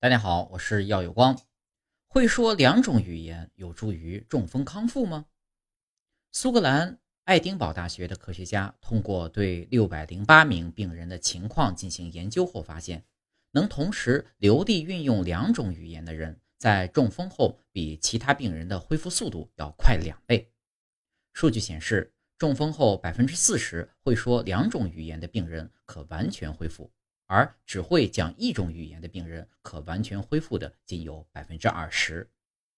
大家好，我是耀有光。会说两种语言有助于中风康复吗？苏格兰爱丁堡大学的科学家通过对六百零八名病人的情况进行研究后发现，能同时流利运用两种语言的人，在中风后比其他病人的恢复速度要快两倍。数据显示，中风后百分之四十会说两种语言的病人可完全恢复。而只会讲一种语言的病人，可完全恢复的仅有百分之二十。